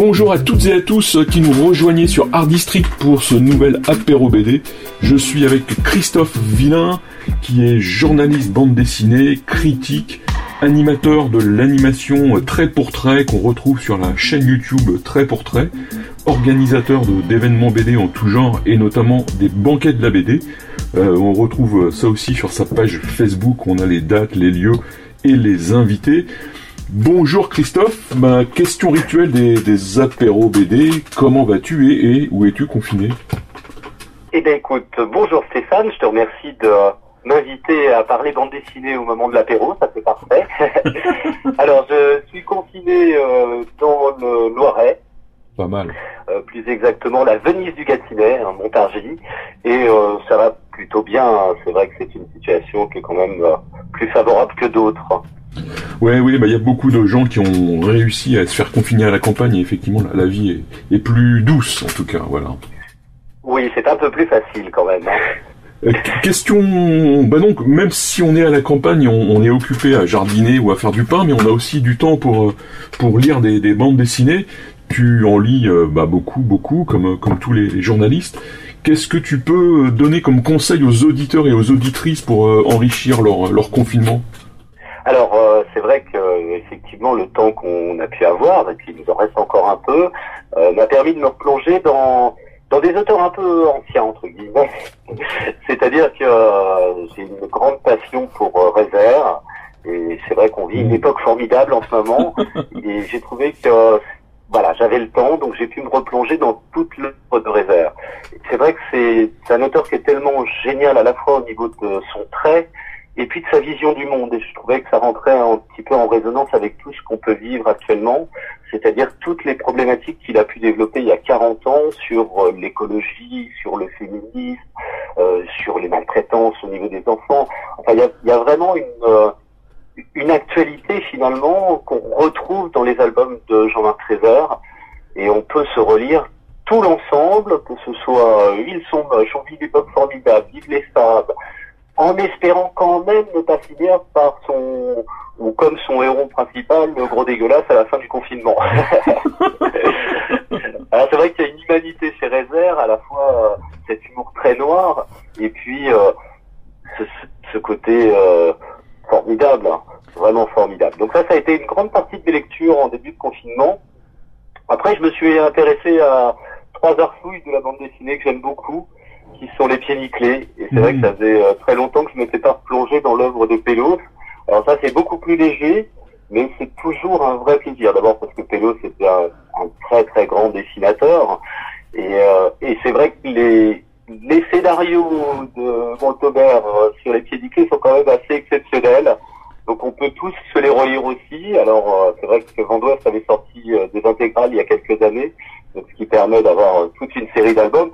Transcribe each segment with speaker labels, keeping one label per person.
Speaker 1: Bonjour à toutes et à tous qui nous rejoignez sur Art District pour ce nouvel apéro BD. Je suis avec Christophe Villain, qui est journaliste bande dessinée, critique, animateur de l'animation trait pour trait qu'on retrouve sur la chaîne YouTube Trait pour trait, organisateur d'événements BD en tout genre et notamment des banquets de la BD. Euh, on retrouve ça aussi sur sa page Facebook, on a les dates, les lieux et les invités. Bonjour Christophe, ma question rituelle des, des apéros BD, comment vas-tu et, et où es-tu confiné?
Speaker 2: Eh bien écoute, bonjour Stéphane, je te remercie de m'inviter à parler bande dessinée au moment de l'apéro, ça c'est parfait. Alors je suis confiné euh, dans le Loiret.
Speaker 1: Pas mal.
Speaker 2: Euh, plus exactement la Venise du Gâtinais, hein, Montargis, et euh, ça va plutôt bien. C'est vrai que c'est une situation qui est quand même plus favorable que d'autres.
Speaker 1: Ouais, oui, bah il y a beaucoup de gens qui ont réussi à se faire confiner à la campagne et effectivement la, la vie est, est plus douce en tout cas, voilà.
Speaker 2: Oui, c'est un peu plus facile quand même. hein.
Speaker 1: Euh, question, bah donc même si on est à la campagne, on, on est occupé à jardiner ou à faire du pain, mais on a aussi du temps pour euh, pour lire des, des bandes dessinées. Tu en lis euh, bah, beaucoup, beaucoup, comme comme tous les, les journalistes. Qu'est-ce que tu peux donner comme conseil aux auditeurs et aux auditrices pour euh, enrichir leur leur confinement?
Speaker 2: Effectivement le temps qu'on a pu avoir, et puis il nous en reste encore un peu, euh, m'a permis de me replonger dans dans des auteurs un peu anciens entre guillemets. C'est-à-dire que euh, j'ai une grande passion pour euh, et c'est vrai qu'on vit une époque formidable en ce moment, et j'ai trouvé que voilà, j'avais le temps, donc j'ai pu me replonger dans toute l'œuvre de Révert. C'est vrai que c'est un auteur qui est tellement génial à la fois au niveau de son trait et puis de sa vision du monde. Et je trouvais que ça rentrait un petit peu en résonance avec tout ce qu'on peut vivre actuellement, c'est-à-dire toutes les problématiques qu'il a pu développer il y a 40 ans sur euh, l'écologie, sur le féminisme, euh, sur les maltraitances au niveau des enfants. Enfin, il y a, il y a vraiment une, euh, une actualité finalement qu'on retrouve dans les albums de Jean-Marc Trésor et on peut se relire tout l'ensemble, que ce soit euh, Ils sont moches, On vit l'époque formidable, Vive les sables, en espérant quand même ne pas finir par son ou comme son héros principal, le gros dégueulasse à la fin du confinement. Alors c'est vrai qu'il y a une humanité chez Rézère, à la fois euh, cet humour très noir et puis euh, ce, côté euh, formidable, hein, vraiment formidable. Donc ça, ça a été une grande partie de mes lectures en début de confinement. Après, je me suis intéressé à trois arts fouilles de la bande dessinée que j'aime beaucoup, qui sont les pieds nickelés. Et c'est vrai que ça faisait euh, très longtemps que je m'étais pas plongé dans l'œuvre de Pélos. Alors ça, c'est beaucoup plus léger, mais c'est toujours un vrai plaisir. D'abord parce que Pélos c'était un, un très très grand dessinateur. Et, euh, et c'est vrai que les, les scénarios de Montauber euh, sur les pieds nickelés sont quand même assez exceptionnels. Donc on peut tous se les relire aussi. Alors euh, c'est vrai que Van avait sorti des intégrales il y a quelques années, donc ce qui permet d'avoir toute une série d'albums.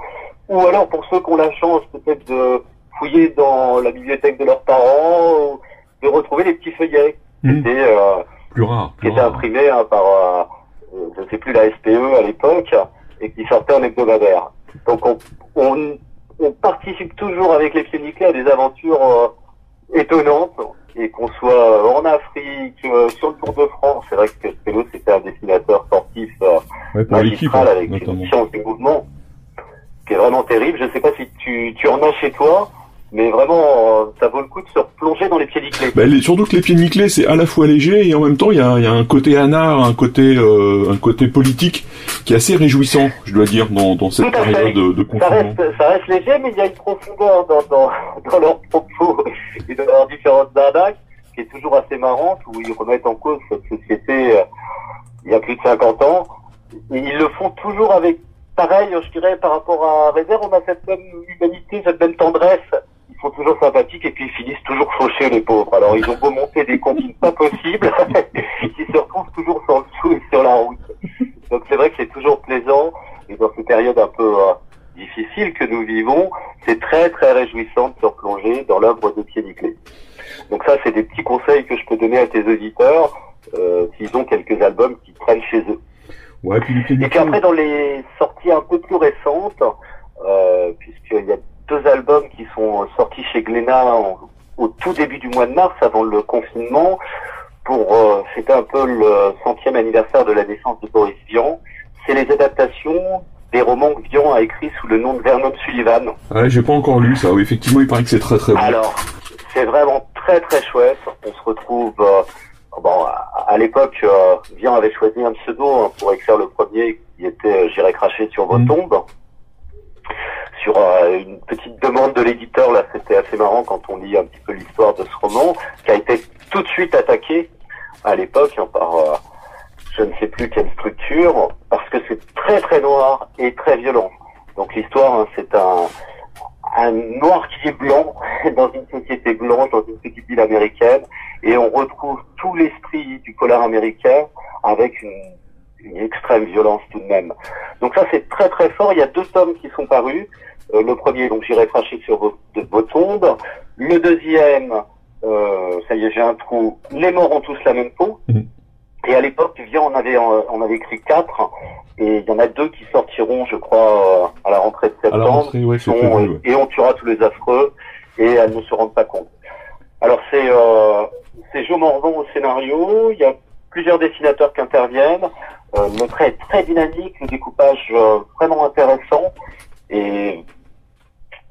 Speaker 2: Ou alors pour ceux qui ont la chance peut-être de fouiller dans la bibliothèque de leurs parents, ou de retrouver les petits feuillets qui
Speaker 1: Mhm.
Speaker 2: étaient, euh,
Speaker 1: Plus rare.
Speaker 2: qui étaient imprimés hein, par, euh, je sais plus, la SPE à l'époque, et qui sortaient en hebdomadaire. Donc on, on, on participe toujours avec les pieds nickelés à des aventures euh, étonnantes, et qu'on soit en Afrique, euh, sur le Tour de France, c'est vrai que Pélo c'était un dessinateur sportif euh,
Speaker 1: Ouais, pour l'équipe,
Speaker 2: magistral
Speaker 1: hein,
Speaker 2: avec
Speaker 1: notamment.
Speaker 2: une science du mouvement qui est vraiment terrible. Je sais pas si tu, tu en as chez toi, mais vraiment, euh, ça vaut le coup de se replonger dans les pieds nickelés.
Speaker 1: Bah, les- surtout que les pieds nickelés, c'est à la fois léger et en même temps, il y a, y a un côté anard, un côté, euh, un côté politique qui est assez réjouissant, je dois dire, dans, dans cette période de, de
Speaker 2: ça
Speaker 1: confinement.
Speaker 2: reste, ça reste léger, mais il y a une profondeur dans, dans, dans leurs propos et dans leurs différentes arnaques qui est toujours assez marrante, où ils remettent en cause cette société euh, il y a plus de 50 ans. Et ils le font toujours avec, pareil, je dirais, par rapport à Réserve, on a cette même humanité, cette même tendresse. Ils sont toujours sympathiques et puis ils finissent toujours fauchés, les pauvres. Alors ils ont beau monter des combines pas possibles, ils se retrouvent toujours sur le et sur la route. Donc c'est vrai que c'est toujours plaisant, et dans ces périodes un peu, euh, difficile que nous vivons, c'est très très réjouissant de se replonger dans l'œuvre de Pied Niclé. Donc ça, c'est des petits conseils que je peux donner à tes auditeurs euh, s'ils ont quelques albums qui traînent chez eux.
Speaker 1: Ouais, puis les
Speaker 2: Et puis après, dans les sorties un peu plus récentes, euh, puisqu'il y a deux albums qui sont sortis chez Glénat en- au tout début du mois de mars, avant le confinement, pour euh, c'était un peu le centième anniversaire de la naissance de Boris Vian. C'est les adaptations des romans que Vian a écrits sous le nom de Vernon Sullivan.
Speaker 1: Ouais, j'ai pas encore lu ça. Oui, effectivement, il paraît que c'est très très bon.
Speaker 2: Alors, c'est vraiment très très chouette. On se retrouve. euh, bon, à, à l'époque, euh, Vian avait choisi un pseudo hein, pour écrire le premier, qui était euh, J'irai cracher sur vos
Speaker 1: Mm.
Speaker 2: tombes. Sur euh, une petite demande de l'éditeur, là, c'était assez marrant quand on lit un petit peu l'histoire de ce roman, qui a été tout de suite attaqué à l'époque hein, par euh, je ne sais plus quelle structure, parce que c'est très très noir et très violent. Donc l'histoire, hein, c'est un un noir qui est blanc dans une société blanche, dans une petite ville américaine, et on retrouve polar américain avec une, une extrême violence tout de même. Donc ça c'est très très fort. Il y a deux tomes qui sont parus. Euh, le premier, donc j'irai cracher sur vos, de, vos tombes. Le deuxième, euh, ça y est, j'ai un trou. Les morts ont tous la même peau.
Speaker 1: Mhm.
Speaker 2: Et à l'époque, Vian on avait on avait écrit quatre, et il y en a deux qui sortiront, je crois, euh, à la rentrée de septembre
Speaker 1: rentrée, ouais, c'est
Speaker 2: sont,
Speaker 1: prévu. ouais.
Speaker 2: et on tuera tous les affreux et elles ne se rendent pas compte. Alors c'est euh, c'est Joe Morvan au scénario, il y a plusieurs dessinateurs qui interviennent, euh, le trait est très dynamique, le découpage euh, vraiment intéressant. Et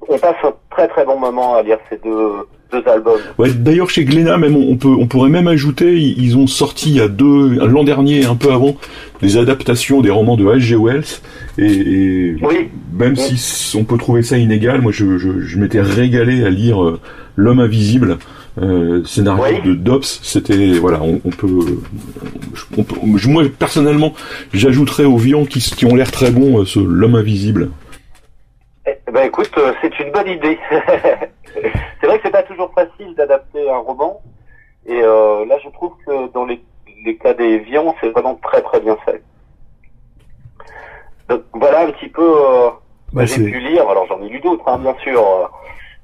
Speaker 2: on passe un très très bon moment à lire ces deux, deux albums.
Speaker 1: Ouais, d'ailleurs chez Glénat même on peut on pourrait même ajouter ils ont sorti il y a deux l'an dernier un peu avant des adaptations des romans de H.G. Wells et, et
Speaker 2: Oui,
Speaker 1: même si on peut trouver ça inégal moi je je, je m'étais régalé à lire euh, L'homme invisible euh, scénario
Speaker 2: Oui.
Speaker 1: de Dobbs c'était voilà on, on peut on peut je- moi personnellement j'ajouterais aux viands qui qui ont l'air très bons euh, ce L'homme invisible
Speaker 2: Eh ben écoute, c'est une bonne idée. c'est vrai que c'est pas toujours facile d'adapter un roman, et euh, là je trouve que dans les, les cas des Vians, c'est vraiment très très bien fait. Donc voilà un petit peu euh,
Speaker 1: Bah,
Speaker 2: j'ai pu lire. Alors j'en ai lu d'autres, hein, bien sûr.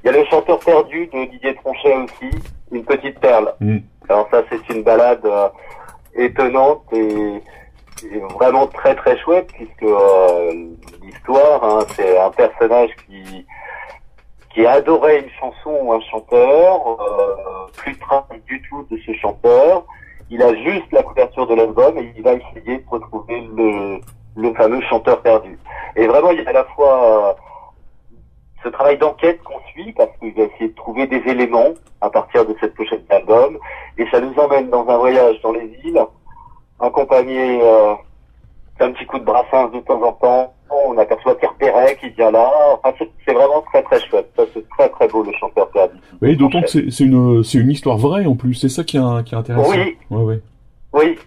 Speaker 2: Il y a le chanteur perdu de Didier Tronchet aussi, une petite perle.
Speaker 1: Mm.
Speaker 2: Alors ça c'est une balade euh, étonnante et, et vraiment très très chouette puisque euh, l'histoire, hein, c'est un personnage qui qui adorait une chanson ou un chanteur, euh, plus trace du tout de ce chanteur. Il a juste la couverture de l'album et il va essayer de retrouver le, le fameux chanteur perdu. Et vraiment, il y a à la fois euh, ce travail d'enquête qu'on suit parce qu'il va essayer de trouver des éléments à partir de cette pochette d'album et ça nous emmène dans un voyage dans les îles accompagné euh, d'un petit coup de brassin de temps en temps. On aperçoit Pierre Perret qui vient là. Enfin, c'est vraiment très très chouette. C'est très très beau le chanteur perdu.
Speaker 1: oui d'autant que c'est une c'est une histoire vraie en plus c'est ça qui est qui est intéressant
Speaker 2: Oui.
Speaker 1: ouais ouais
Speaker 2: Oui.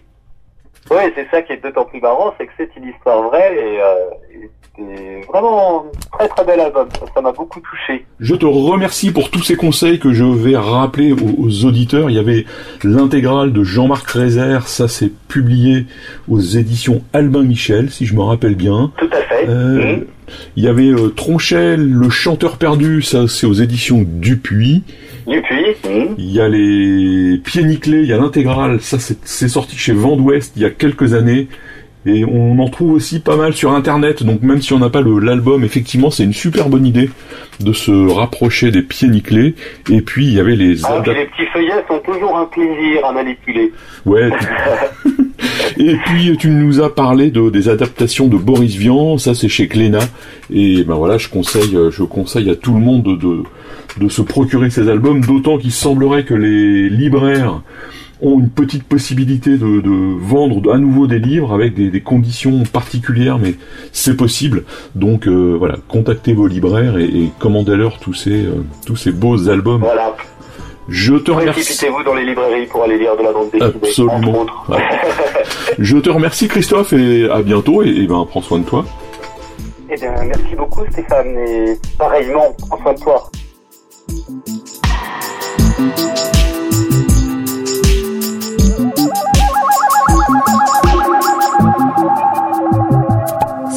Speaker 2: Oui, c'est ça qui est d'autant plus marrant, c'est que c'est une histoire vraie et, euh, et c'est vraiment un très très bel album. Ça, m'a beaucoup touché.
Speaker 1: Je te remercie pour tous ces conseils que je vais rappeler aux, aux auditeurs. Il y avait l'intégrale de Jean-Marc Rézère, ça c'est publié aux éditions Albin Michel, si je me rappelle bien.
Speaker 2: Tout à fait.
Speaker 1: Euh,
Speaker 2: Mhm.
Speaker 1: Il y avait euh, Tronchel, le chanteur perdu, ça c'est aux éditions Dupuis.
Speaker 2: Dupuis. Mhm.
Speaker 1: Il y a les Pieds Nickelés, il y a l'intégrale, ça c'est c'est sorti chez Vent d'Ouest il y a quelques années. Et on en trouve aussi pas mal sur internet, donc même si on n'a pas l'album, effectivement c'est une super bonne idée de se rapprocher des pieds nickelés. Et puis il y avait les
Speaker 2: Ah, les petits feuillets sont toujours un plaisir à manipuler.
Speaker 1: Ouais. Et puis tu nous as parlé de, des adaptations de Boris Vian, ça c'est chez Glénat. Et ben voilà, je conseille, je conseille à tout le monde de, de, de se procurer ces albums, d'autant qu'il semblerait que les libraires ont une petite possibilité de, de vendre à nouveau des livres avec des, des conditions particulières, mais c'est possible. Donc euh, voilà, contactez vos libraires et, et commandez-leur tous ces, euh, tous ces beaux albums.
Speaker 2: Voilà.
Speaker 1: Je te remercie.
Speaker 2: Précipitez-vous dans les librairies pour aller lire de la bande dessinée.
Speaker 1: Absolument.
Speaker 2: Entre autres.
Speaker 1: Ouais. Je te remercie Christophe et à bientôt et, et ben prends soin de toi.
Speaker 2: Eh bien, merci beaucoup Stéphane et pareillement, prends soin de toi.